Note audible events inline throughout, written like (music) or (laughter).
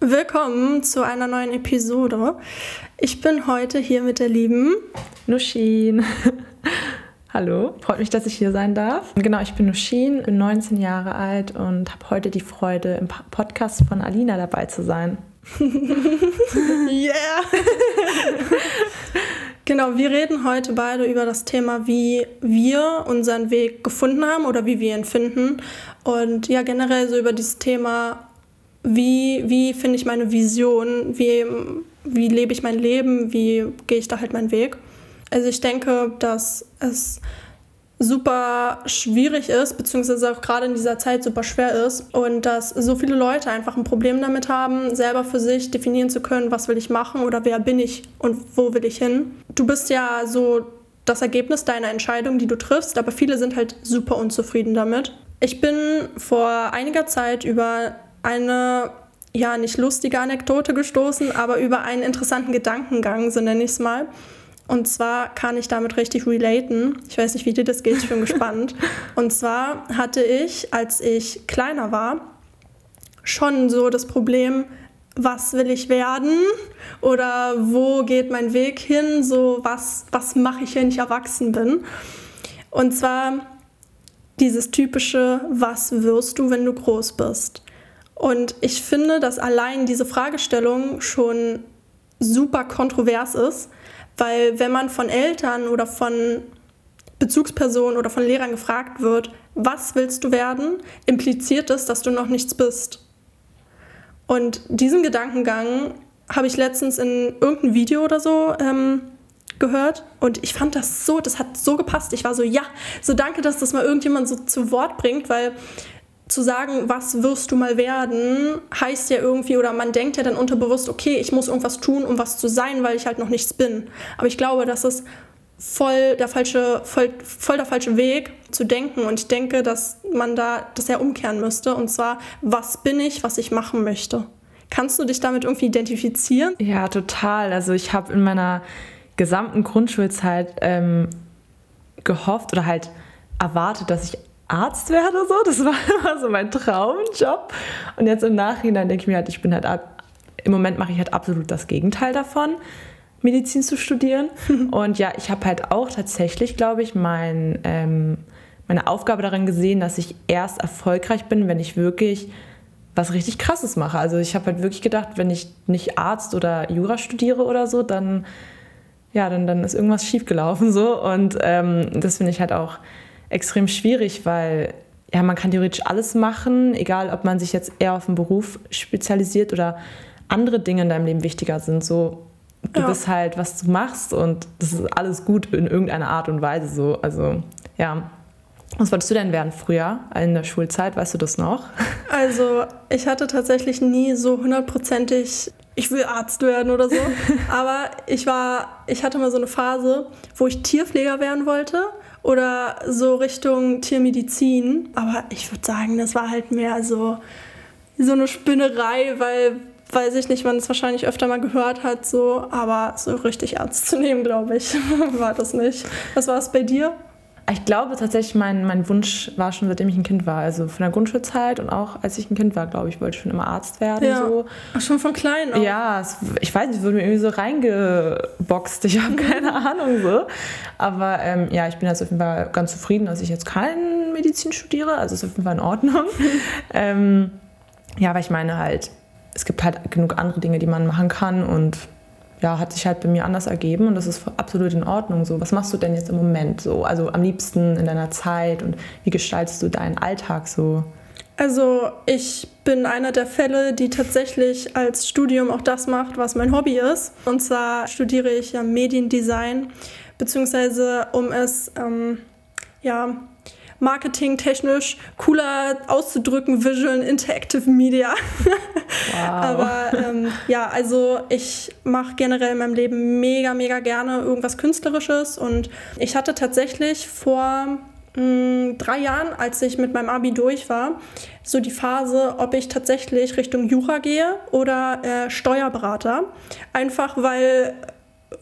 Willkommen zu einer neuen Episode. Ich bin heute hier mit der lieben Nushin. (laughs) Hallo, freut mich, dass ich hier sein darf. Genau, ich bin Nushin, bin 19 Jahre alt und habe heute die Freude, im Podcast von Alina dabei zu sein. (laughs) yeah! (laughs) genau, wir reden heute beide über das Thema, wie wir unseren Weg gefunden haben oder wie wir ihn finden. Und ja, generell so über dieses Thema, wie, wie finde ich meine Vision, wie, wie lebe ich mein Leben, wie gehe ich da halt meinen Weg. Also ich denke, dass es super schwierig ist, beziehungsweise auch gerade in dieser Zeit super schwer ist und dass so viele Leute einfach ein Problem damit haben, selber für sich definieren zu können, was will ich machen oder wer bin ich und wo will ich hin. Du bist ja so das Ergebnis deiner Entscheidung, die du triffst, aber viele sind halt super unzufrieden damit. Ich bin vor einiger Zeit über eine ja nicht lustige Anekdote gestoßen, aber über einen interessanten Gedankengang, so nenne ich es mal. Und zwar kann ich damit richtig relaten. Ich weiß nicht, wie dir das geht, ich bin (laughs) gespannt. Und zwar hatte ich, als ich kleiner war, schon so das Problem, was will ich werden oder wo geht mein Weg hin, so was, was mache ich, wenn ich erwachsen bin. Und zwar dieses typische, was wirst du, wenn du groß bist? Und ich finde, dass allein diese Fragestellung schon super kontrovers ist, weil wenn man von Eltern oder von Bezugspersonen oder von Lehrern gefragt wird, was willst du werden, impliziert es, dass du noch nichts bist. Und diesen Gedankengang habe ich letztens in irgendeinem Video oder so ähm, gehört und ich fand das so, das hat so gepasst. Ich war so, ja, so danke, dass das mal irgendjemand so zu Wort bringt, weil zu sagen, was wirst du mal werden, heißt ja irgendwie, oder man denkt ja dann unterbewusst, okay, ich muss irgendwas tun, um was zu sein, weil ich halt noch nichts bin. Aber ich glaube, das ist voll der falsche, voll, voll der falsche Weg zu denken. Und ich denke, dass man da das ja umkehren müsste. Und zwar, was bin ich, was ich machen möchte? Kannst du dich damit irgendwie identifizieren? Ja, total. Also ich habe in meiner gesamten Grundschulzeit ähm, gehofft oder halt erwartet, dass ich Arzt werde. So. Das war (laughs) immer so mein Traumjob. Und jetzt im Nachhinein denke ich mir halt, ich bin halt ab, im Moment mache ich halt absolut das Gegenteil davon, Medizin zu studieren. (laughs) Und ja, ich habe halt auch tatsächlich, glaube ich, mein, ähm, meine Aufgabe darin gesehen, dass ich erst erfolgreich bin, wenn ich wirklich was richtig Krasses mache. Also ich habe halt wirklich gedacht, wenn ich nicht Arzt oder Jura studiere oder so, dann ja, dann, dann ist irgendwas schiefgelaufen so. Und ähm, das finde ich halt auch extrem schwierig, weil ja, man kann theoretisch alles machen, egal ob man sich jetzt eher auf einen Beruf spezialisiert oder andere Dinge in deinem Leben wichtiger sind. So, du ja. bist halt, was du machst und das ist alles gut in irgendeiner Art und Weise so. Also, ja. Was wolltest du denn werden früher in der Schulzeit? Weißt du das noch? (laughs) Also, ich hatte tatsächlich nie so hundertprozentig, ich will Arzt werden oder so. (laughs) Aber ich war, ich hatte mal so eine Phase, wo ich Tierpfleger werden wollte oder so Richtung Tiermedizin. Aber ich würde sagen, das war halt mehr so, so eine Spinnerei, weil, weiß ich nicht, man es wahrscheinlich öfter mal gehört hat, so, aber so richtig ernst zu nehmen, glaube ich, (laughs) war das nicht. Was war es bei dir? Ich glaube tatsächlich, mein, mein Wunsch war schon, seitdem ich ein Kind war. Also von der Grundschulzeit und auch als ich ein Kind war, glaube ich, wollte ich schon immer Arzt werden. Ja. So. Ach, schon von klein auch. Ja, es, ich weiß nicht, es wurde mir irgendwie so reingeboxt. Ich habe (laughs) keine Ahnung so. Aber ähm, ja, ich bin jetzt auf jeden Fall ganz zufrieden, dass ich jetzt kein Medizin studiere. Also ist auf jeden Fall in Ordnung. (laughs) ähm, ja, aber ich meine halt, es gibt halt genug andere Dinge, die man machen kann und ja, hat sich halt bei mir anders ergeben und das ist absolut in Ordnung. So, was machst du denn jetzt im Moment so? Also am liebsten in deiner Zeit und wie gestaltest du deinen Alltag so? Also ich bin einer der Fälle, die tatsächlich als Studium auch das macht, was mein Hobby ist. Und zwar studiere ich ja Mediendesign, beziehungsweise um es ähm, ja marketingtechnisch cooler auszudrücken, Visual Interactive Media. (laughs) Wow. Aber ähm, ja, also ich mache generell in meinem Leben mega, mega gerne irgendwas Künstlerisches und ich hatte tatsächlich vor mm, drei Jahren, als ich mit meinem Abi durch war, so die Phase, ob ich tatsächlich Richtung Jura gehe oder äh, Steuerberater. Einfach weil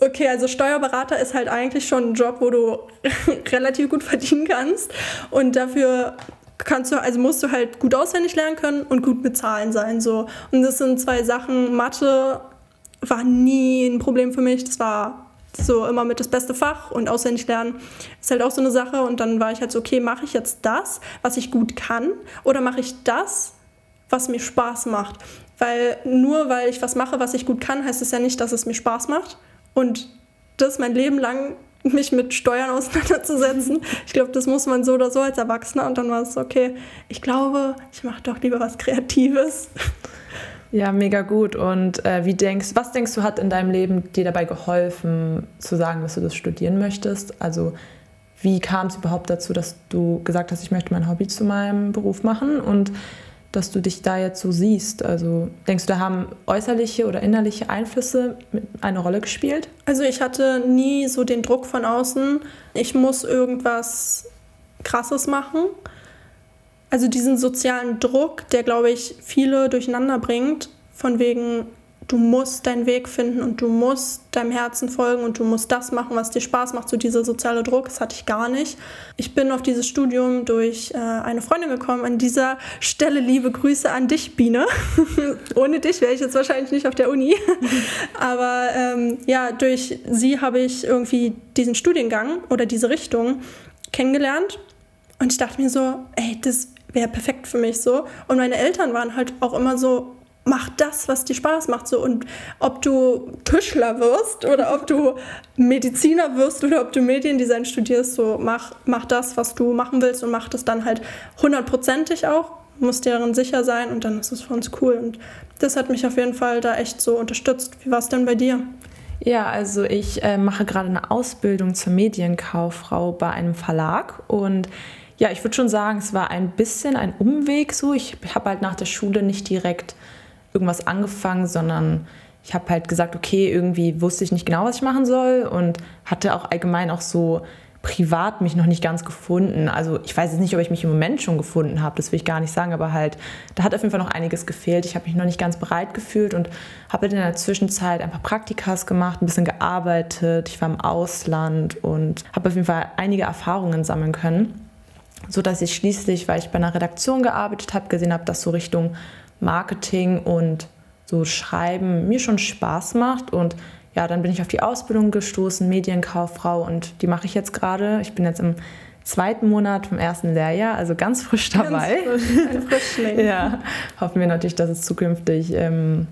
Okay, also Steuerberater ist halt eigentlich schon ein Job, wo du (laughs) relativ gut verdienen kannst und dafür kannst du, also musst du halt gut auswendig lernen können und gut mit Zahlen sein. So. Und das sind zwei Sachen. Mathe war nie ein Problem für mich. Das war so immer mit das beste Fach und auswendig lernen ist halt auch so eine Sache. Und dann war ich halt so, okay, mache ich jetzt das, was ich gut kann, oder mache ich das, was mir Spaß macht? Weil nur weil ich was mache, was ich gut kann, heißt es ja nicht, dass es mir Spaß macht. Und das mein Leben lang mich mit Steuern auseinanderzusetzen. Ich glaube, das muss man so oder so als Erwachsener. Und dann war es okay, ich glaube, ich mache doch lieber was Kreatives. Ja, mega gut. Und äh, wie denkst, was denkst du, hat in deinem Leben dir dabei geholfen, zu sagen, dass du das studieren möchtest? Also wie kam es überhaupt dazu, dass du gesagt hast, ich möchte mein Hobby zu meinem Beruf machen und dass du dich da jetzt so siehst? Also denkst du, da haben äußerliche oder innerliche Einflüsse eine Rolle gespielt? Also ich hatte nie so den Druck von außen, ich muss irgendwas Krasses machen. Also diesen sozialen Druck, der, glaube ich, viele durcheinander bringt, von wegen, du musst deinen Weg finden und du musst deinem Herzen folgen und du musst das machen, was dir Spaß macht. So dieser soziale Druck, das hatte ich gar nicht. Ich bin auf dieses Studium durch äh, eine Freundin gekommen. An dieser Stelle liebe Grüße an dich, Biene. (laughs) Ohne dich wäre ich jetzt wahrscheinlich nicht auf der Uni. (laughs) Aber ähm, ja, durch sie habe ich irgendwie diesen Studiengang oder diese Richtung kennengelernt. Und ich dachte mir so, ey, das wäre perfekt für mich so. Und meine Eltern waren halt auch immer so, mach das, was dir Spaß macht. So. Und ob du Tischler wirst oder ob du Mediziner wirst oder ob du Mediendesign studierst, so mach, mach das, was du machen willst und mach das dann halt hundertprozentig auch. Musst dir darin sicher sein und dann ist es für uns cool. Und das hat mich auf jeden Fall da echt so unterstützt. Wie war es denn bei dir? Ja, also ich äh, mache gerade eine Ausbildung zur Medienkauffrau bei einem Verlag und ja, ich würde schon sagen, es war ein bisschen ein Umweg so. Ich habe halt nach der Schule nicht direkt irgendwas angefangen, sondern ich habe halt gesagt, okay, irgendwie wusste ich nicht genau, was ich machen soll und hatte auch allgemein auch so privat mich noch nicht ganz gefunden. Also ich weiß jetzt nicht, ob ich mich im Moment schon gefunden habe, das will ich gar nicht sagen, aber halt, da hat auf jeden Fall noch einiges gefehlt. Ich habe mich noch nicht ganz bereit gefühlt und habe halt in der Zwischenzeit ein paar Praktikas gemacht, ein bisschen gearbeitet. Ich war im Ausland und habe auf jeden Fall einige Erfahrungen sammeln können, sodass ich schließlich, weil ich bei einer Redaktion gearbeitet habe, gesehen habe, dass so Richtung Marketing und so Schreiben mir schon Spaß macht. Und ja, dann bin ich auf die Ausbildung gestoßen, Medienkauffrau und die mache ich jetzt gerade. Ich bin jetzt im zweiten Monat vom ersten Lehrjahr, also ganz frisch dabei. Ganz frisch, ein Frischling. (laughs) ja, hoffen wir natürlich, dass es zukünftig ähm,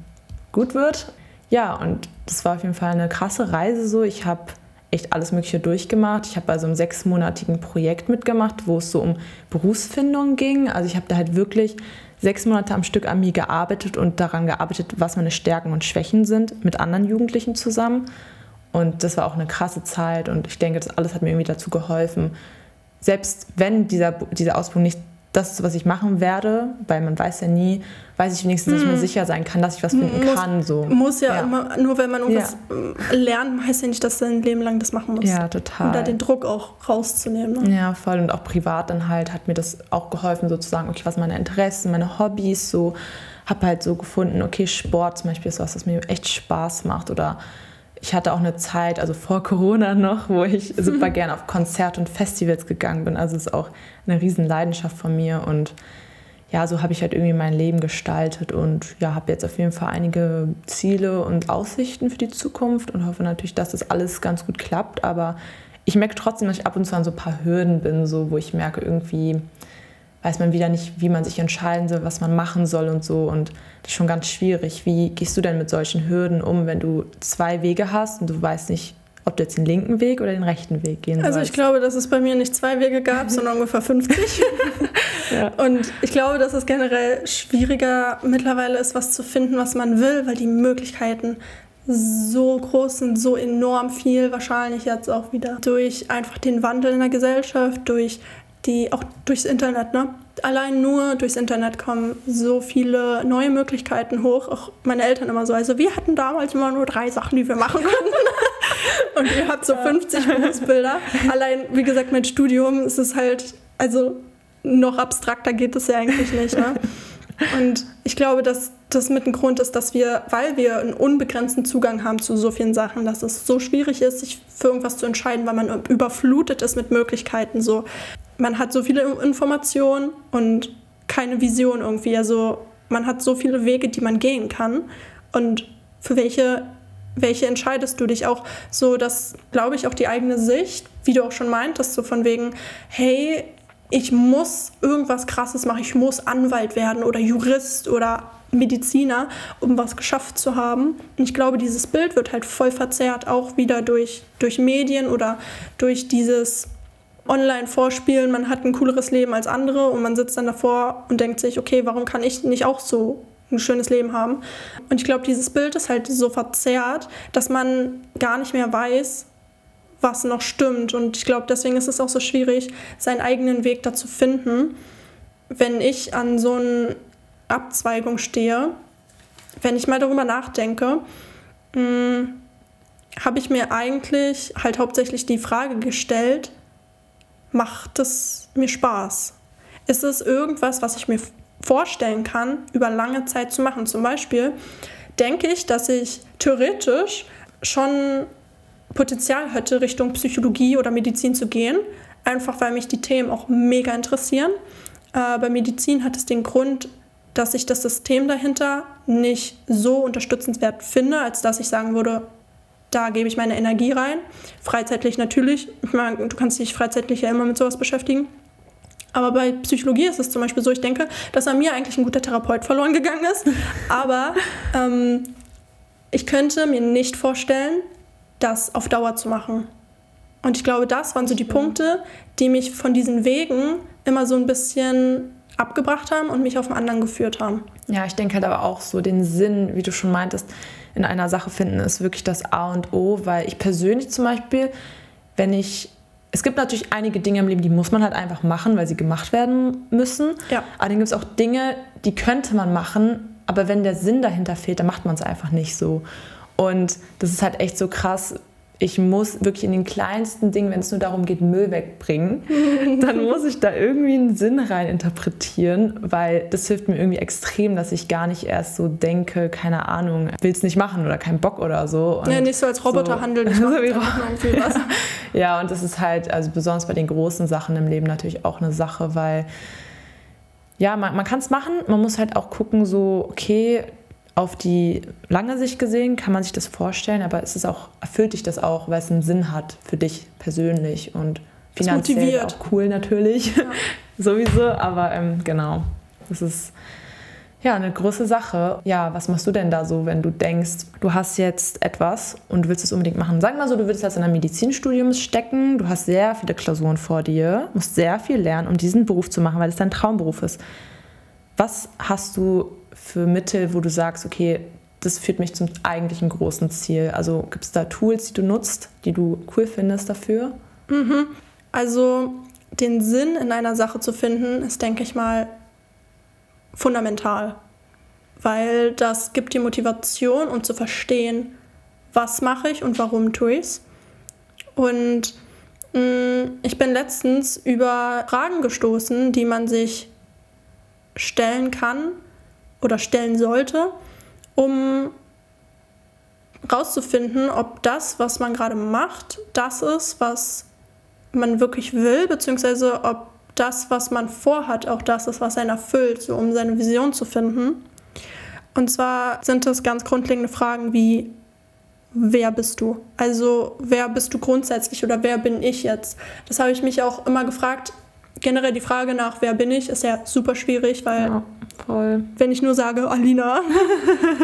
gut wird. Ja, und das war auf jeden Fall eine krasse Reise so. Ich habe echt alles Mögliche durchgemacht. Ich habe bei so einem sechsmonatigen Projekt mitgemacht, wo es so um Berufsfindung ging. Also ich habe da halt wirklich sechs Monate am Stück an mir gearbeitet und daran gearbeitet, was meine Stärken und Schwächen sind, mit anderen Jugendlichen zusammen. Und das war auch eine krasse Zeit und ich denke, das alles hat mir irgendwie dazu geholfen. Selbst wenn dieser, diese Ausbildung nicht das ist, was ich machen werde, weil man weiß ja nie, weiß ich wenigstens, dass ich mir hm. sicher sein kann, dass ich was finden muss, kann. So. Muss ja, ja, immer, nur wenn man irgendwas ja. lernt, heißt ja nicht, dass du ein Leben lang das machen musst. Ja, total. Um da den Druck auch rauszunehmen. Ne? Ja, voll. Und auch privat dann halt hat mir das auch geholfen, sozusagen, okay, was meine Interessen, meine Hobbys, so, habe halt so gefunden, okay, Sport zum Beispiel ist was, was mir echt Spaß macht oder ich hatte auch eine Zeit, also vor Corona noch, wo ich (laughs) super gerne auf Konzerte und Festivals gegangen bin. Also es ist auch eine riesen Leidenschaft von mir und ja, so habe ich halt irgendwie mein Leben gestaltet und ja, habe jetzt auf jeden Fall einige Ziele und Aussichten für die Zukunft und hoffe natürlich, dass das alles ganz gut klappt. Aber ich merke trotzdem, dass ich ab und zu an so ein paar Hürden bin, so wo ich merke, irgendwie weiß man wieder nicht, wie man sich entscheiden soll, was man machen soll und so. Und das ist schon ganz schwierig. Wie gehst du denn mit solchen Hürden um, wenn du zwei Wege hast und du weißt nicht, ob du jetzt den linken Weg oder den rechten Weg gehen sollst? Also ich glaube, dass es bei mir nicht zwei Wege gab, sondern (laughs) ungefähr 50. ja. Und ich glaube, dass es generell schwieriger mittlerweile ist, was zu finden, was man will, weil die Möglichkeiten so groß sind, so enorm viel, wahrscheinlich jetzt auch wieder durch einfach den Wandel in der Gesellschaft, durch die auch durchs Internet, ne? Allein nur durchs Internet kommen so viele neue Möglichkeiten hoch. Auch meine Eltern immer so. Also wir hatten damals immer nur drei Sachen, die wir machen konnten. (laughs) Und ihr habt so 50 Berufsbilder. (laughs) Allein, wie gesagt, mit Studium ist es halt, also noch abstrakter geht es ja eigentlich nicht. Ne? (laughs) Und ich glaube, dass das mit ein Grund ist, dass wir, weil wir einen unbegrenzten Zugang haben zu so vielen Sachen, dass es so schwierig ist, sich für irgendwas zu entscheiden, weil man überflutet ist mit Möglichkeiten. So, man hat so viele Informationen und keine Vision irgendwie. Also man hat so viele Wege, die man gehen kann. Und für welche, welche entscheidest du dich auch so, dass, glaube ich, auch die eigene Sicht, wie du auch schon meintest, so von wegen, hey, ich muss irgendwas Krasses machen, ich muss Anwalt werden oder Jurist oder Mediziner, um was geschafft zu haben. Und ich glaube, dieses Bild wird halt voll verzerrt, auch wieder durch, durch Medien oder durch dieses Online-Vorspielen, man hat ein cooleres Leben als andere und man sitzt dann davor und denkt sich, okay, warum kann ich nicht auch so ein schönes Leben haben? Und ich glaube, dieses Bild ist halt so verzerrt, dass man gar nicht mehr weiß, was noch stimmt. Und ich glaube, deswegen ist es auch so schwierig, seinen eigenen Weg da zu finden. Wenn ich an so einer Abzweigung stehe, wenn ich mal darüber nachdenke, hm, habe ich mir eigentlich halt hauptsächlich die Frage gestellt, macht es mir Spaß? Ist es irgendwas, was ich mir vorstellen kann, über lange Zeit zu machen? Zum Beispiel denke ich, dass ich theoretisch schon Potenzial hätte, Richtung Psychologie oder Medizin zu gehen, einfach weil mich die Themen auch mega interessieren. Äh, bei Medizin hat es den Grund, dass ich das System dahinter nicht so unterstützenswert finde, als dass ich sagen würde, da gebe ich meine Energie rein. Freizeitlich natürlich. Ich meine, du kannst dich freizeitlich ja immer mit sowas beschäftigen. Aber bei Psychologie ist es zum Beispiel so, ich denke, dass an mir eigentlich ein guter Therapeut verloren gegangen ist. (laughs) Aber ähm, ich könnte mir nicht vorstellen, das auf Dauer zu machen. Und ich glaube, das waren so die Punkte, die mich von diesen Wegen immer so ein bisschen abgebracht haben und mich auf einen anderen geführt haben. Ja, ich denke halt aber auch so den Sinn, wie du schon meintest, in einer Sache finden, ist wirklich das A und O, weil ich persönlich zum Beispiel, wenn ich es gibt natürlich einige Dinge im Leben, die muss man halt einfach machen, weil sie gemacht werden müssen. Ja. Aber dann gibt es auch Dinge, die könnte man machen, aber wenn der Sinn dahinter fehlt, dann macht man es einfach nicht so. Und das ist halt echt so krass, ich muss wirklich in den kleinsten Dingen, wenn es nur darum geht, Müll wegbringen, (laughs) dann muss ich da irgendwie einen Sinn rein interpretieren, weil das hilft mir irgendwie extrem, dass ich gar nicht erst so denke, keine Ahnung, will es nicht machen oder keinen Bock oder so. Und ja, nicht so als Roboter so, handeln. (laughs) Ich so wie was. (laughs) ja, und das ist halt, also besonders bei den großen Sachen im Leben natürlich auch eine Sache, weil ja, man, man kann es machen, man muss halt auch gucken, so, okay, auf die lange Sicht gesehen kann man sich das vorstellen, aber es ist auch, erfüllt dich das auch, weil es einen Sinn hat für dich persönlich und finanziell auch cool natürlich, ja. (laughs) sowieso, aber ähm, genau, das ist ja eine große Sache. Ja, was machst du denn da so, wenn du denkst, du hast jetzt etwas und willst es unbedingt machen? Sag mal so, du willst jetzt in einem Medizinstudium stecken, du hast sehr viele Klausuren vor dir, musst sehr viel lernen, um diesen Beruf zu machen, weil es dein Traumberuf ist. Was hast du für Mittel, wo du sagst, okay, das führt mich zum eigentlichen großen Ziel? Also gibt es da Tools, die du nutzt, die du cool findest dafür? Mhm. Also den Sinn in einer Sache zu finden, ist, denke ich mal, fundamental. Weil das gibt die Motivation, um zu verstehen, was mache ich und warum tue ich es. Und mh, mm, ich bin letztens über Fragen gestoßen, die man sich stellen kann, oder stellen sollte, um rauszufinden, ob das, was man gerade macht, das ist, was man wirklich will, beziehungsweise ob das, was man vorhat, auch das ist, was einen erfüllt, so um seine Vision zu finden. Und zwar sind das ganz grundlegende Fragen wie, wer bist du? Also wer bist du grundsätzlich oder wer bin ich jetzt? Das habe ich mich auch immer gefragt. Generell die Frage nach, wer bin ich, ist ja super schwierig, weil ja. Voll. Wenn ich nur sage, Alina.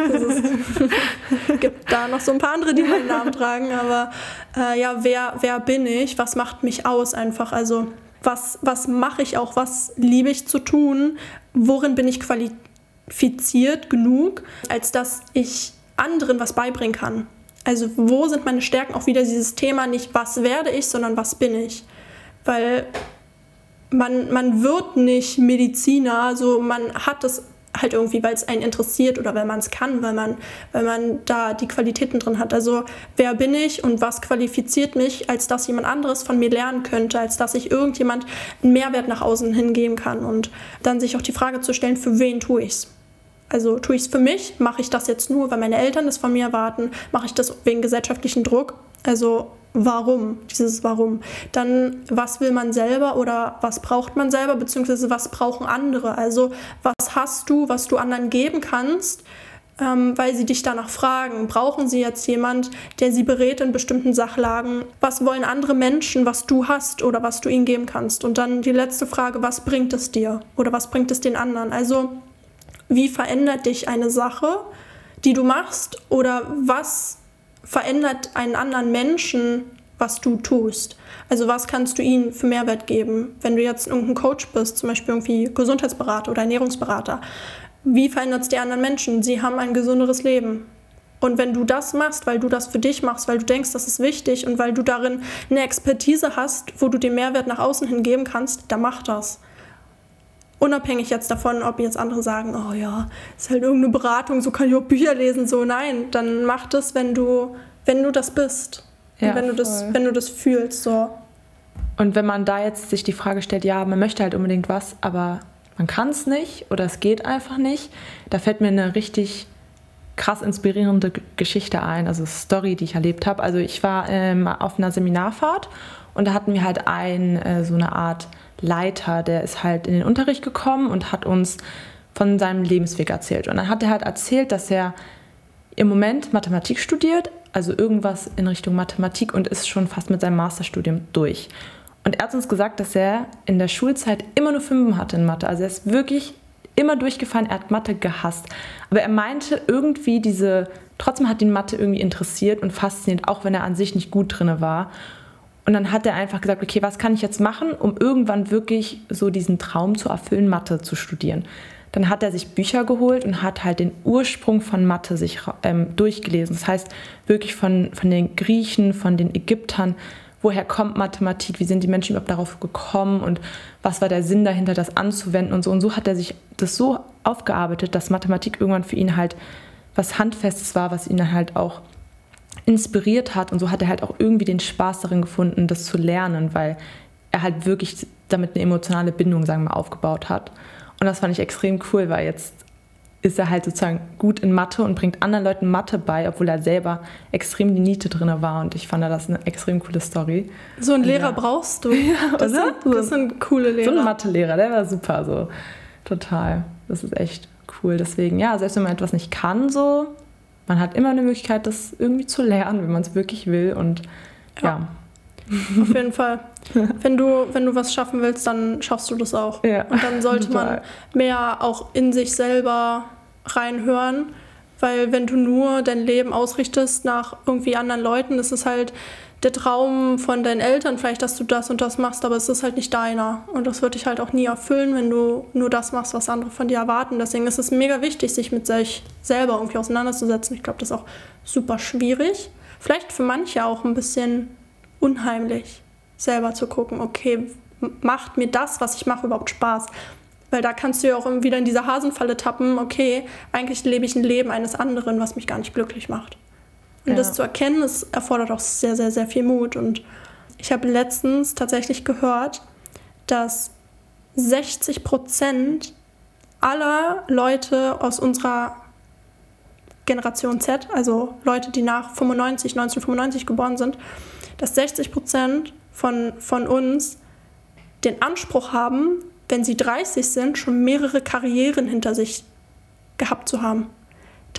(laughs) es (laughs) gibt da noch so ein paar andere, die meinen Namen tragen. Aber äh, ja, wer, wer bin ich? Was macht mich aus einfach? Also was, was mache ich auch? Was liebe ich zu tun? Worin bin ich qualifiziert genug, als dass ich anderen was beibringen kann? Also wo sind meine Stärken? Auch wieder dieses Thema nicht, was werde ich, sondern was bin ich? Weil man, man wird nicht Mediziner, so man hat das halt irgendwie, weil es einen interessiert oder weil man es kann, weil man, weil man da die Qualitäten drin hat. Also wer bin ich und was qualifiziert mich, als dass jemand anderes von mir lernen könnte, als dass ich irgendjemand einen Mehrwert nach außen hingeben kann und dann sich auch die Frage zu stellen, für wen tue ich es? Also tue ich es für mich? Mache ich das jetzt nur, weil meine Eltern das von mir erwarten? Mache ich das wegen gesellschaftlichen Druck? Also Warum, dieses Warum. Dann, was will man selber oder was braucht man selber, beziehungsweise was brauchen andere. Also, was hast du, was du anderen geben kannst, ähm, weil sie dich danach fragen. Brauchen sie jetzt jemand, der sie berät in bestimmten Sachlagen? Was wollen andere Menschen, was du hast oder was du ihnen geben kannst? Und dann die letzte Frage, was bringt es dir oder was bringt es den anderen? Also, wie verändert dich eine Sache, die du machst oder was verändert einen anderen Menschen, was du tust? Also was kannst du ihnen für Mehrwert geben? Wenn du jetzt irgendein Coach bist, zum Beispiel irgendwie Gesundheitsberater oder Ernährungsberater, wie verändert es die anderen Menschen? Sie haben ein gesünderes Leben. Und wenn du das machst, weil du das für dich machst, weil du denkst, das ist wichtig und weil du darin eine Expertise hast, wo du den Mehrwert nach außen hin geben kannst, dann mach das. Unabhängig jetzt davon, ob jetzt andere sagen, oh ja, ist halt irgendeine Beratung, so kann ich auch Bücher lesen, so nein, dann mach das, wenn du, wenn du das bist. Ja, wenn du das, wenn du das fühlst, so. Und wenn man da jetzt sich die Frage stellt, ja, man möchte halt unbedingt was, aber man kann es nicht oder es geht einfach nicht, da fällt mir eine richtig krass inspirierende Geschichte ein, also Story, die ich erlebt habe. Also ich war ähm, auf einer Seminarfahrt und da hatten wir halt ein, äh, so eine Art Leiter, der ist halt in den Unterricht gekommen und hat uns von seinem Lebensweg erzählt. Und dann hat er halt erzählt, dass er im Moment Mathematik studiert, also irgendwas in Richtung Mathematik und ist schon fast mit seinem Masterstudium durch. Und er hat uns gesagt, dass er in der Schulzeit immer nur Fünfen hatte in Mathe. Also er ist wirklich immer durchgefallen, er hat Mathe gehasst. Aber er meinte irgendwie diese, trotzdem hat ihn Mathe irgendwie interessiert und fasziniert, auch wenn er an sich nicht gut drin war. Und dann hat er einfach gesagt, okay, was kann ich jetzt machen, um irgendwann wirklich so diesen Traum zu erfüllen, Mathe zu studieren. Dann hat er sich Bücher geholt und hat halt den Ursprung von Mathe sich ähm, durchgelesen. Das heißt wirklich von, von den Griechen, von den Ägyptern, woher kommt Mathematik, wie sind die Menschen überhaupt darauf gekommen und was war der Sinn dahinter, das anzuwenden und so. Und so hat er sich das so aufgearbeitet, dass Mathematik irgendwann für ihn halt was Handfestes war, was ihn dann halt auch inspiriert hat. Und so hat er halt auch irgendwie den Spaß darin gefunden, das zu lernen, weil er halt wirklich damit eine emotionale Bindung, sagen wir mal, aufgebaut hat. Und das fand ich extrem cool, weil jetzt ist er halt sozusagen gut in Mathe und bringt anderen Leuten Mathe bei, obwohl er selber extrem die Niete drin war. Und ich fand das eine extrem coole Story. So einen Lehrer ja. brauchst du. (laughs) Ja, das, sind, das sind coole Lehrer. So ein Mathelehrer, der war super. So. Total. Das ist echt cool. Deswegen, ja, selbst wenn man etwas nicht kann, so, man hat immer eine Möglichkeit, das irgendwie zu lernen, wenn man es wirklich will. Und ja. ja. Auf jeden Fall. (laughs) Wenn du, wenn du was schaffen willst, dann schaffst du das auch. Ja, und dann sollte total. man mehr auch in sich selber reinhören. Weil wenn du nur dein Leben ausrichtest nach irgendwie anderen Leuten, ist es halt der Traum von deinen Eltern vielleicht, dass du das und das machst, aber es ist halt nicht deiner. Und das wird dich halt auch nie erfüllen, wenn du nur das machst, was andere von dir erwarten. Deswegen ist es mega wichtig, sich mit sich selber irgendwie auseinanderzusetzen. Ich glaube, das ist auch super schwierig. Vielleicht für manche auch ein bisschen unheimlich, selber zu gucken, okay, macht mir das, was ich mache, überhaupt Spaß? Weil da kannst du ja auch wieder in diese Hasenfalle tappen, okay, eigentlich lebe ich ein Leben eines anderen, was mich gar nicht glücklich macht. Und ja. das zu erkennen, das erfordert auch sehr, sehr, sehr viel Mut. Und ich habe letztens tatsächlich gehört, dass 60 Prozent aller Leute aus unserer Generation Z, also Leute, die nach 95, 1995 geboren sind, dass 60 Prozent von, von uns den Anspruch haben, wenn sie 30 sind, schon mehrere Karrieren hinter sich gehabt zu haben.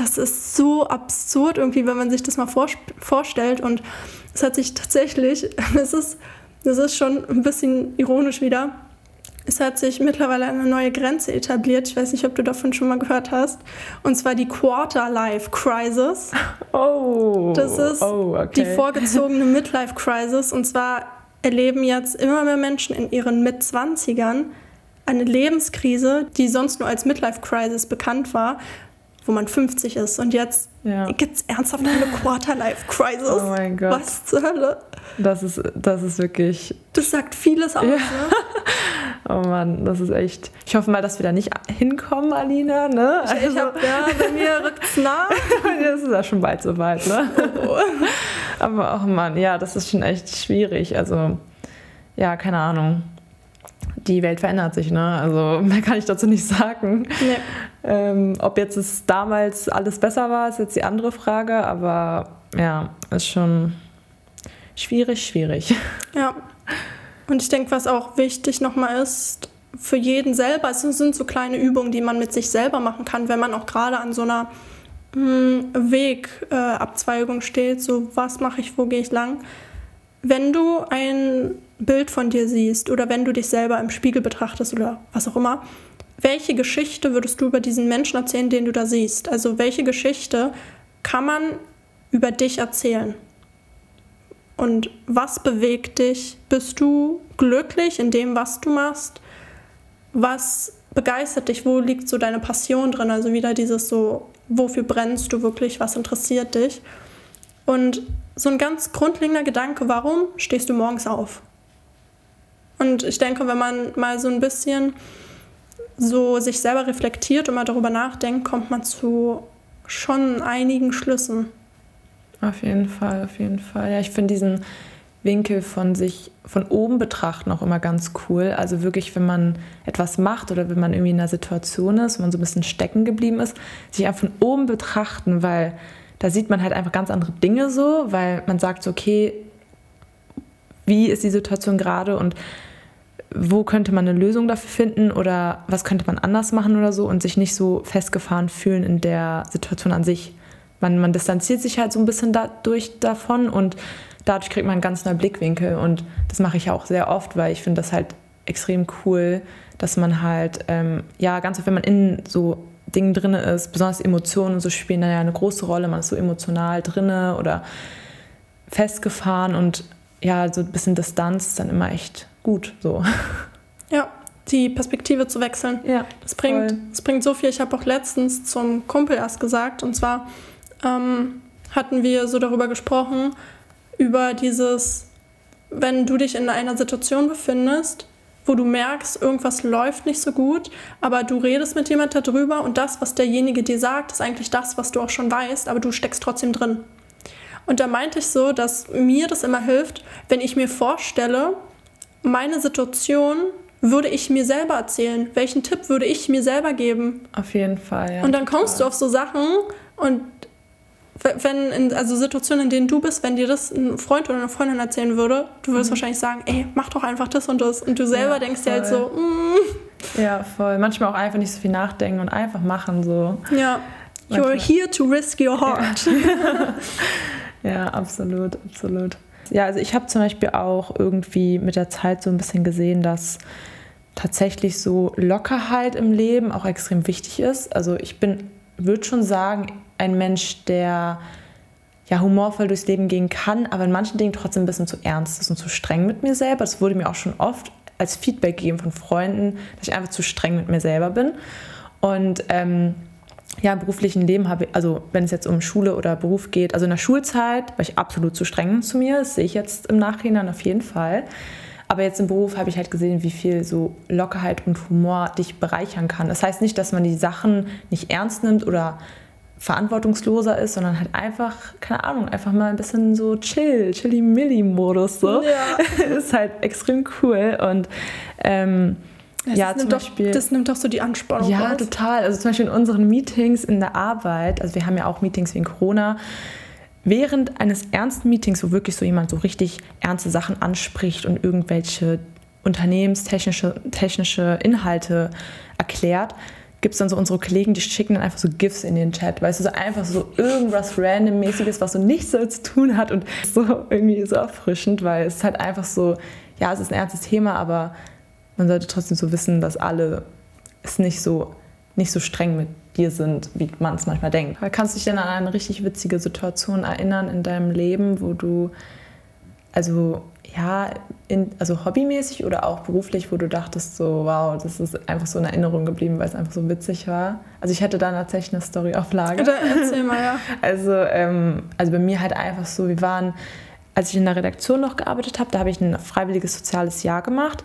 Das ist so absurd irgendwie, wenn man sich das mal vorstellt. Und es hat sich tatsächlich, (laughs) es ist, es ist schon ein bisschen ironisch wieder, es hat sich mittlerweile eine neue Grenze etabliert. Ich weiß nicht, ob du davon schon mal gehört hast. Und zwar die Quarter-Life Crisis. (laughs) Oh. Das ist oh, okay. die vorgezogene Midlife Crisis. Und zwar erleben jetzt immer mehr Menschen in ihren Mitzwanzigern eine Lebenskrise, die sonst nur als Midlife Crisis bekannt war, wo man 50 ist. Und jetzt ja. gibt es ernsthaft eine (laughs) Quarter-Life-Crisis. Oh mein Gott. Was zur Hölle? Das ist, das ist wirklich. Das sagt vieles aus, ja. ne? (laughs) Oh Mann, das ist echt. Ich hoffe mal, dass wir da nicht hinkommen, Alina. Ne? Also, ich hab, ja, bei mir (laughs) rückt es nah. das ist ja schon bald soweit, ne? Oh. Aber oh Mann, ja, das ist schon echt schwierig. Also, ja, keine Ahnung. Die Welt verändert sich, ne? Also mehr kann ich dazu nicht sagen. Nee. Ähm, ob jetzt es damals alles besser war, ist jetzt die andere Frage, aber ja, ist schon schwierig, schwierig. (laughs) Ja. Und ich denke, was auch wichtig nochmal ist, für jeden selber, es sind so kleine Übungen, die man mit sich selber machen kann, wenn man auch gerade an so einer hm, Wegabzweigung äh, steht, so was mache ich, wo gehe ich lang. Wenn du ein Bild von dir siehst oder wenn du dich selber im Spiegel betrachtest oder was auch immer, welche Geschichte würdest du über diesen Menschen erzählen, den du da siehst? Also welche Geschichte kann man über dich erzählen? Und was bewegt dich? Bist du glücklich in dem, was du machst? Was begeistert dich? Wo liegt so deine Passion drin? Also wieder dieses so, wofür brennst du wirklich? Was interessiert dich? Und so ein ganz grundlegender Gedanke, warum stehst du morgens auf? Und ich denke, wenn man mal so ein bisschen so sich selber reflektiert und mal darüber nachdenkt, kommt man zu schon einigen Schlüssen. Auf jeden Fall, auf jeden Fall. Ja, ich finde diesen Winkel von sich von oben betrachten auch immer ganz cool. Also wirklich, wenn man etwas macht oder wenn man irgendwie in einer Situation ist, wo man so ein bisschen stecken geblieben ist, sich einfach von oben betrachten, weil da sieht man halt einfach ganz andere Dinge so, weil man sagt so, okay, wie ist die Situation gerade und wo könnte man eine Lösung dafür finden oder was könnte man anders machen oder so und sich nicht so festgefahren fühlen in der Situation an sich. Man, man distanziert sich halt so ein bisschen dadurch davon und dadurch kriegt man einen ganz neuen Blickwinkel und das mache ich auch sehr oft, weil ich finde das halt extrem cool, dass man halt, ähm, ja, ganz oft, wenn man in so Dingen drin ist, besonders Emotionen und so spielen da ja eine große Rolle, man ist so emotional drinne oder festgefahren und ja, so ein bisschen Distanz ist dann immer echt gut so. Ja, die Perspektive zu wechseln. Ja, das bringt, das bringt so viel. Ich habe auch letztens zum Kumpel erst gesagt, und zwar ähm, hatten wir so darüber gesprochen, über dieses, wenn du dich in einer Situation befindest, wo du merkst, irgendwas läuft nicht so gut, aber du redest mit jemand darüber und das, was derjenige dir sagt, ist eigentlich das, was du auch schon weißt, aber du steckst trotzdem drin. Und da meinte ich so, dass mir das immer hilft, wenn ich mir vorstelle, meine Situation würde ich mir selber erzählen? Welchen Tipp würde ich mir selber geben? Auf jeden Fall, ja. Und dann kommst du auf so Sachen und wenn in also Situationen, in denen du bist, wenn dir das ein Freund oder eine Freundin erzählen würde, du würdest mhm. wahrscheinlich sagen, ey, mach doch einfach das und das. Und du selber ja, denkst dir halt so, mm. Ja, voll. Manchmal auch einfach nicht so viel nachdenken und einfach machen so. Ja. Manchmal. You're here to risk your heart. Ja, (laughs) (laughs) ja absolut, absolut. Ja, also ich habe zum Beispiel auch irgendwie mit der Zeit so ein bisschen gesehen, dass tatsächlich so Lockerheit im Leben auch extrem wichtig ist. Also ich bin, würde schon sagen, ein Mensch, der ja humorvoll durchs Leben gehen kann, aber in manchen Dingen trotzdem ein bisschen zu ernst ist und zu streng mit mir selber. Das wurde mir auch schon oft als Feedback gegeben von Freunden, dass ich einfach zu streng mit mir selber bin. Und ähm, ja, im beruflichen Leben habe ich, also wenn es jetzt um Schule oder Beruf geht, also in der Schulzeit war ich absolut zu streng zu mir, das sehe ich jetzt im Nachhinein auf jeden Fall. Aber jetzt im Beruf habe ich halt gesehen, wie viel so Lockerheit und Humor dich bereichern kann. Das heißt nicht, dass man die Sachen nicht ernst nimmt oder verantwortungsloser ist, sondern halt einfach, keine Ahnung, einfach mal ein bisschen so chill, chilly-milli-Modus so. Ja. (laughs) ist halt extrem cool und ähm, das, ja, nimmt doch, das nimmt doch so die Anspannung Ja, raus. total. Also zum Beispiel in unseren Meetings in der Arbeit, also wir haben ja auch Meetings wegen Corona, während eines ernsten Meetings, wo wirklich so jemand so richtig ernste Sachen anspricht und irgendwelche unternehmenstechnische technische Inhalte erklärt, gibt es dann so unsere Kollegen, die schicken dann einfach so GIFs in den Chat, weißt du, so einfach so irgendwas Randommäßiges, was so nichts damit zu tun hat und so irgendwie so erfrischend, weil es halt einfach so, ja, es ist ein ernstes Thema, aber man sollte trotzdem so wissen, dass alle es nicht so, nicht so streng mit dir sind, wie man es manchmal denkt. Kannst du dich denn an eine richtig witzige Situation erinnern in deinem Leben, wo du, also ja, in, also hobbymäßig oder auch beruflich, wo du dachtest so, wow, das ist einfach so in Erinnerung geblieben, weil es einfach so witzig war. Also ich hätte da tatsächlich eine Story auf Lager. Oder erzähl mal, ja. (laughs) Also, ähm, also bei mir halt einfach so, wir waren, als ich in der Redaktion noch gearbeitet habe, da habe ich ein freiwilliges soziales Jahr gemacht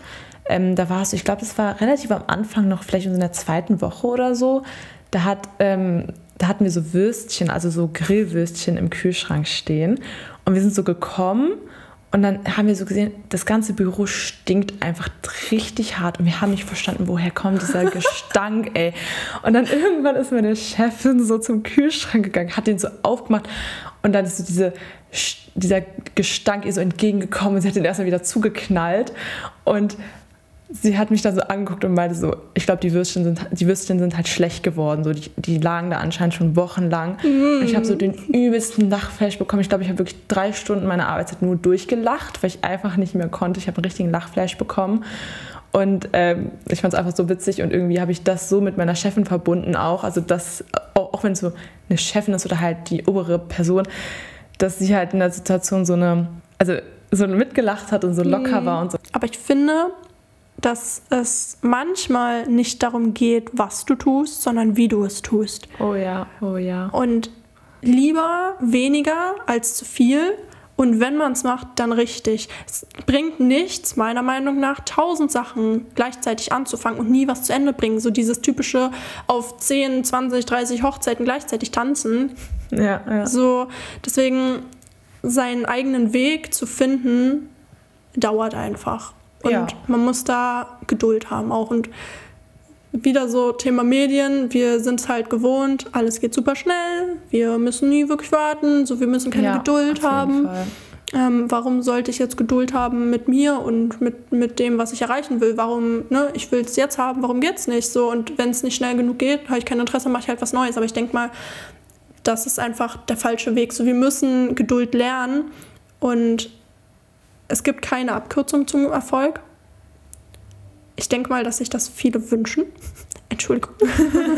ähm, da war es, ich glaube, das war relativ am Anfang noch, vielleicht in der zweiten Woche oder so. Da, hat, ähm, da hatten wir so Würstchen, also so Grillwürstchen im Kühlschrank stehen. Und wir sind so gekommen und dann haben wir so gesehen, das ganze Büro stinkt einfach richtig hart. Und wir haben nicht verstanden, woher kommt dieser (laughs) Gestank, ey. Und dann irgendwann ist meine Chefin so zum Kühlschrank gegangen, hat den so aufgemacht Und dann ist so diese, dieser Gestank ihr so entgegengekommen und sie hat den erstmal wieder zugeknallt. Und sie hat mich dann so angeguckt und meinte so, ich glaube, die Würstchen sind, die Würstchen sind halt schlecht geworden. So, die, die lagen da anscheinend schon wochenlang. Mm. Und ich habe so den übelsten Lachflash bekommen. Ich glaube, ich habe wirklich drei Stunden meiner Arbeitszeit nur durchgelacht, weil ich einfach nicht mehr konnte. Ich habe einen richtigen Lachflash bekommen. Und ähm, ich fand es einfach so witzig und irgendwie habe ich das so mit meiner Chefin verbunden auch. Also das, auch, wenn es so eine Chefin ist oder halt die obere Person, dass sie halt in der Situation so eine, also so mitgelacht hat und so locker mhm. war und so. Aber ich finde, dass es manchmal nicht darum geht, was du tust, sondern wie du es tust. Oh ja, oh ja. Und lieber weniger als zu viel. Und wenn man es macht, dann richtig. Es bringt nichts, meiner Meinung nach, tausend Sachen gleichzeitig anzufangen und nie was zu Ende bringen. So dieses typische auf 10, 20, 30 Hochzeiten gleichzeitig tanzen. Ja, ja. So, deswegen seinen eigenen Weg zu finden, dauert einfach. Und ja. man muss da Geduld haben auch. Und wieder so Thema Medien, wir sind es halt gewohnt, alles geht super schnell, wir müssen nie wirklich warten, so wir müssen keine ja, Geduld haben. Ähm, warum sollte ich jetzt Geduld haben mit mir und mit, mit dem, was ich erreichen will? Warum, ne, ich will es jetzt haben, warum geht es nicht so? Und wenn es nicht schnell genug geht, habe ich kein Interesse, mache ich halt was Neues. Aber ich denke mal, das ist einfach der falsche Weg. So, wir müssen Geduld lernen und es gibt keine Abkürzung zum Erfolg. Ich denke mal, dass sich das viele wünschen. (laughs) Entschuldigung.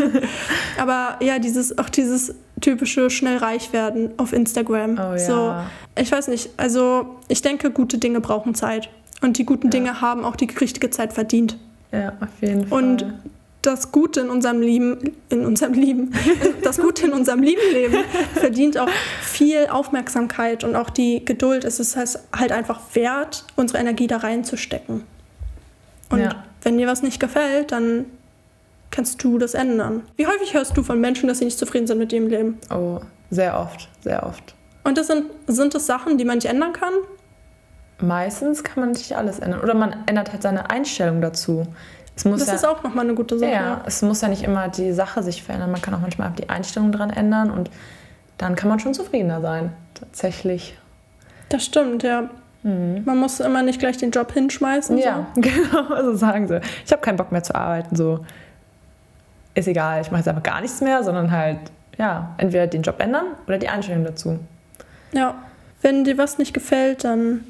(laughs) Aber ja, dieses, auch dieses typische schnell reich werden auf Instagram. Oh, ja. So, ich weiß nicht, also ich denke, gute Dinge brauchen Zeit. Und die guten ja. Dinge haben auch die richtige Zeit verdient. Ja, auf jeden Fall. Und das Gute in unserem Leben, in unserem Leben, (laughs) das Gute in unserem lieben Leben verdient auch viel Aufmerksamkeit und auch die Geduld. Es ist halt einfach wert, unsere Energie da reinzustecken. Und ja. wenn dir was nicht gefällt, dann kannst du das ändern. Wie häufig hörst du von Menschen, dass sie nicht zufrieden sind mit ihrem Leben? Oh, sehr oft, sehr oft. Und das sind, sind das Sachen, die man nicht ändern kann? Meistens kann man nicht alles ändern. Oder man ändert halt seine Einstellung dazu. Das ja, ist auch nochmal eine gute Sache. Ja, es muss ja nicht immer die Sache sich verändern. Man kann auch manchmal die Einstellung dran ändern und dann kann man schon zufriedener sein. Tatsächlich. Das stimmt, ja. Mhm. Man muss immer nicht gleich den Job hinschmeißen. Ja, so. (laughs) genau, so sagen sie. Ich habe keinen Bock mehr zu arbeiten. So ist egal, ich mache jetzt einfach gar nichts mehr, sondern halt, ja, entweder den Job ändern oder die Einstellung dazu. Ja, wenn dir was nicht gefällt, dann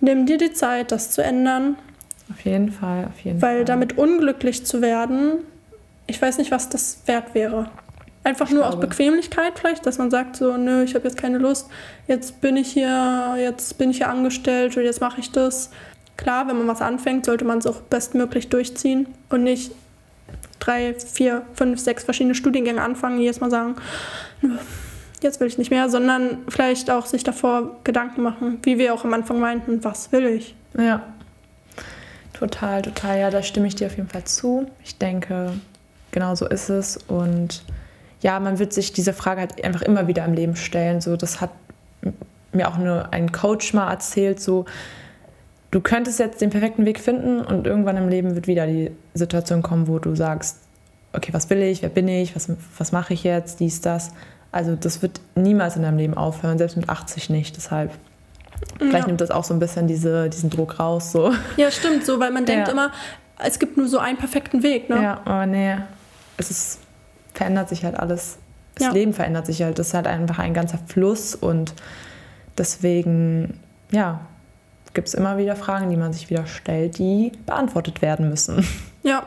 nimm dir die Zeit, das zu ändern. Auf jeden Fall, auf jeden Weil Fall. damit unglücklich zu werden, ich weiß nicht, was das wert wäre. Einfach nur aus Bequemlichkeit vielleicht, dass man sagt so, nö, ich habe jetzt keine Lust, jetzt bin ich hier, jetzt bin ich hier angestellt oder jetzt mache ich das. Klar, wenn man was anfängt, sollte man es auch bestmöglich durchziehen und nicht drei, vier, fünf, sechs verschiedene Studiengänge anfangen, jedes Mal sagen, jetzt will ich nicht mehr, sondern vielleicht auch sich davor Gedanken machen, wie wir auch am Anfang meinten, was will ich? Ja, total, total. Ja, da stimme ich dir auf jeden Fall zu. Ich denke, genau so ist es und ja, man wird sich diese Frage halt einfach immer wieder im Leben stellen. So, das hat mir auch nur ein Coach mal erzählt, so, du könntest jetzt den perfekten Weg finden und irgendwann im Leben wird wieder die Situation kommen, wo du sagst, okay, was will ich, wer bin ich, was, was mache ich jetzt, dies, das. Also das wird niemals in deinem Leben aufhören, selbst mit 80 nicht. Deshalb, vielleicht ja. nimmt das auch so ein bisschen diese, diesen Druck raus. So. Ja, stimmt, so, weil man denkt ja. immer, es gibt nur so einen perfekten Weg. Ne? Ja, aber nee, es ist verändert sich halt alles. Das ja. Leben verändert sich halt. Das ist halt einfach ein ganzer Fluss und deswegen, ja, gibt es immer wieder Fragen, die man sich wieder stellt, die beantwortet werden müssen. Ja,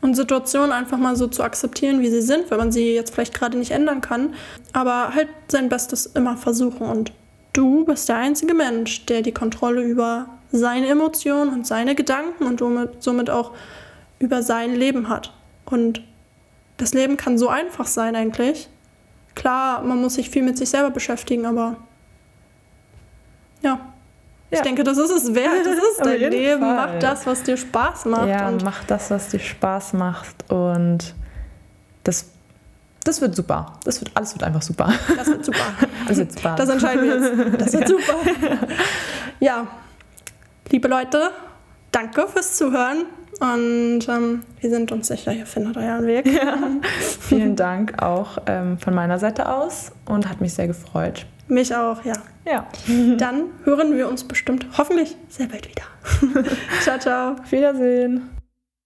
und Situationen einfach mal so zu akzeptieren, wie sie sind, wenn man sie jetzt vielleicht gerade nicht ändern kann, aber halt sein Bestes immer versuchen. Und du bist der einzige Mensch, der die Kontrolle über seine Emotionen und seine Gedanken und somit auch über sein Leben hat. Und das Leben kann so einfach sein eigentlich. Klar, man muss sich viel mit sich selber beschäftigen, aber ja. Ja. Ich denke, das ist es wert. Das ist (laughs) dein Leben. Fall. Mach das, was dir Spaß macht. Ja, mach das, was dir Spaß macht. Und das, das wird super. Das wird, alles wird einfach super. Das wird super. (laughs) Das wird super. Das entscheiden wir jetzt. Das wird (laughs) ja. super. Ja, liebe Leute, danke fürs Zuhören. Und ähm, wir sind uns sicher, ihr findet euren Weg. Ja. (laughs) Vielen Dank auch ähm, von meiner Seite aus und hat mich sehr gefreut. Mich auch, ja. Ja. Dann hören wir uns bestimmt hoffentlich sehr bald wieder. ciao, ciao. Auf Wiedersehen.